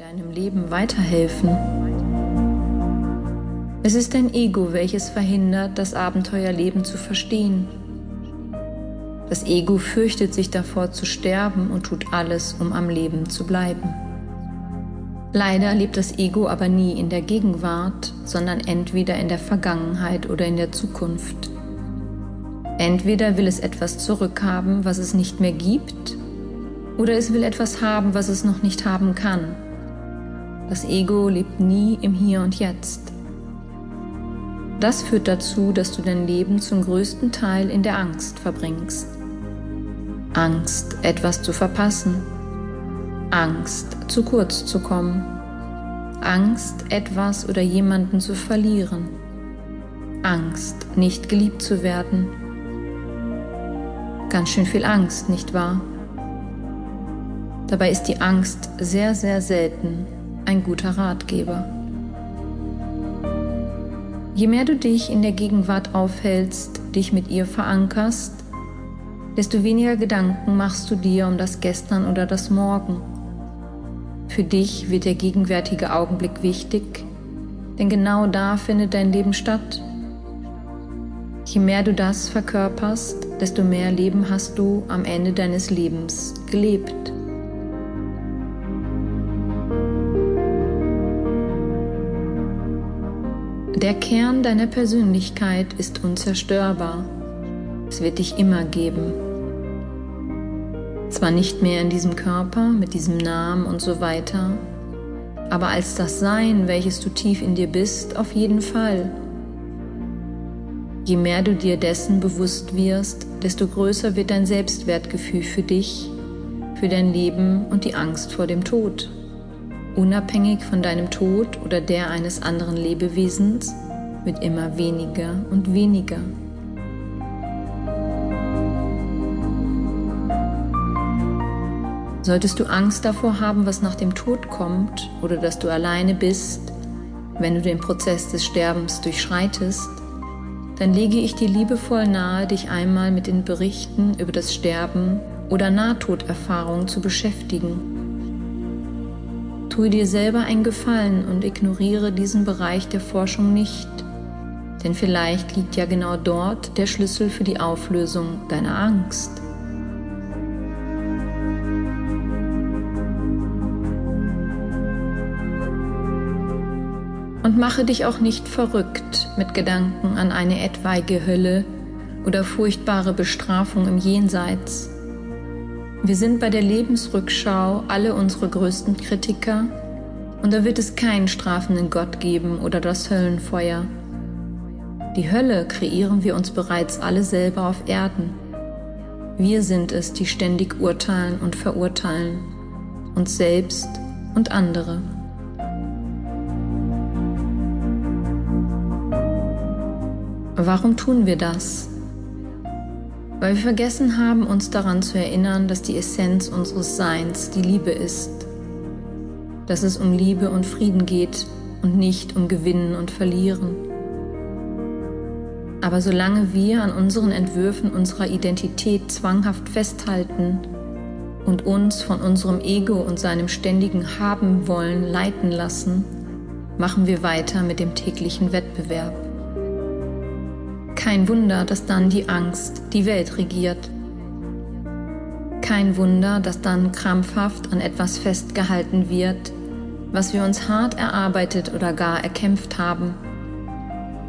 deinem Leben weiterhelfen. Es ist dein Ego, welches verhindert, das Abenteuerleben zu verstehen. Das Ego fürchtet sich davor zu sterben und tut alles, um am Leben zu bleiben. Leider lebt das Ego aber nie in der Gegenwart, sondern entweder in der Vergangenheit oder in der Zukunft. Entweder will es etwas zurückhaben, was es nicht mehr gibt, oder es will etwas haben, was es noch nicht haben kann. Das Ego lebt nie im Hier und Jetzt. Das führt dazu, dass du dein Leben zum größten Teil in der Angst verbringst. Angst, etwas zu verpassen. Angst, zu kurz zu kommen. Angst, etwas oder jemanden zu verlieren. Angst, nicht geliebt zu werden. Ganz schön viel Angst, nicht wahr? Dabei ist die Angst sehr, sehr selten ein guter Ratgeber. Je mehr du dich in der Gegenwart aufhältst, dich mit ihr verankerst, desto weniger Gedanken machst du dir um das Gestern oder das Morgen. Für dich wird der gegenwärtige Augenblick wichtig, denn genau da findet dein Leben statt. Je mehr du das verkörperst, desto mehr Leben hast du am Ende deines Lebens gelebt. Der Kern deiner Persönlichkeit ist unzerstörbar. Es wird dich immer geben. Zwar nicht mehr in diesem Körper, mit diesem Namen und so weiter, aber als das Sein, welches du tief in dir bist, auf jeden Fall. Je mehr du dir dessen bewusst wirst, desto größer wird dein Selbstwertgefühl für dich, für dein Leben und die Angst vor dem Tod unabhängig von deinem Tod oder der eines anderen Lebewesens, wird immer weniger und weniger. Solltest du Angst davor haben, was nach dem Tod kommt oder dass du alleine bist, wenn du den Prozess des Sterbens durchschreitest, dann lege ich dir liebevoll nahe, dich einmal mit den Berichten über das Sterben oder Nahtoderfahrungen zu beschäftigen Tue dir selber einen Gefallen und ignoriere diesen Bereich der Forschung nicht, denn vielleicht liegt ja genau dort der Schlüssel für die Auflösung deiner Angst. Und mache dich auch nicht verrückt mit Gedanken an eine etwaige Hölle oder furchtbare Bestrafung im Jenseits. Wir sind bei der Lebensrückschau alle unsere größten Kritiker und da wird es keinen strafenden Gott geben oder das Höllenfeuer. Die Hölle kreieren wir uns bereits alle selber auf Erden. Wir sind es, die ständig urteilen und verurteilen, uns selbst und andere. Warum tun wir das? Weil wir vergessen haben, uns daran zu erinnern, dass die Essenz unseres Seins die Liebe ist, dass es um Liebe und Frieden geht und nicht um Gewinnen und Verlieren. Aber solange wir an unseren Entwürfen unserer Identität zwanghaft festhalten und uns von unserem Ego und seinem ständigen Haben wollen leiten lassen, machen wir weiter mit dem täglichen Wettbewerb. Kein Wunder, dass dann die Angst die Welt regiert. Kein Wunder, dass dann krampfhaft an etwas festgehalten wird, was wir uns hart erarbeitet oder gar erkämpft haben.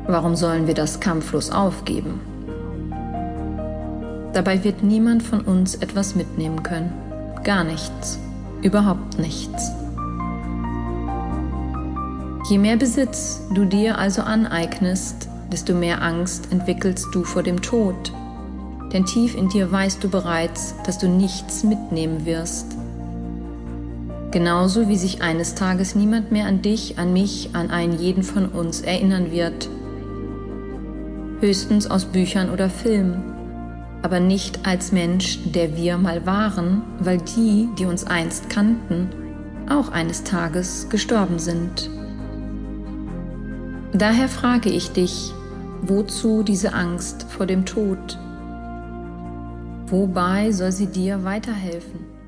Warum sollen wir das kampflos aufgeben? Dabei wird niemand von uns etwas mitnehmen können. Gar nichts. Überhaupt nichts. Je mehr Besitz du dir also aneignest, desto mehr Angst entwickelst du vor dem Tod. Denn tief in dir weißt du bereits, dass du nichts mitnehmen wirst. Genauso wie sich eines Tages niemand mehr an dich, an mich, an einen jeden von uns erinnern wird. Höchstens aus Büchern oder Filmen, aber nicht als Mensch, der wir mal waren, weil die, die uns einst kannten, auch eines Tages gestorben sind. Daher frage ich dich, Wozu diese Angst vor dem Tod? Wobei soll sie dir weiterhelfen?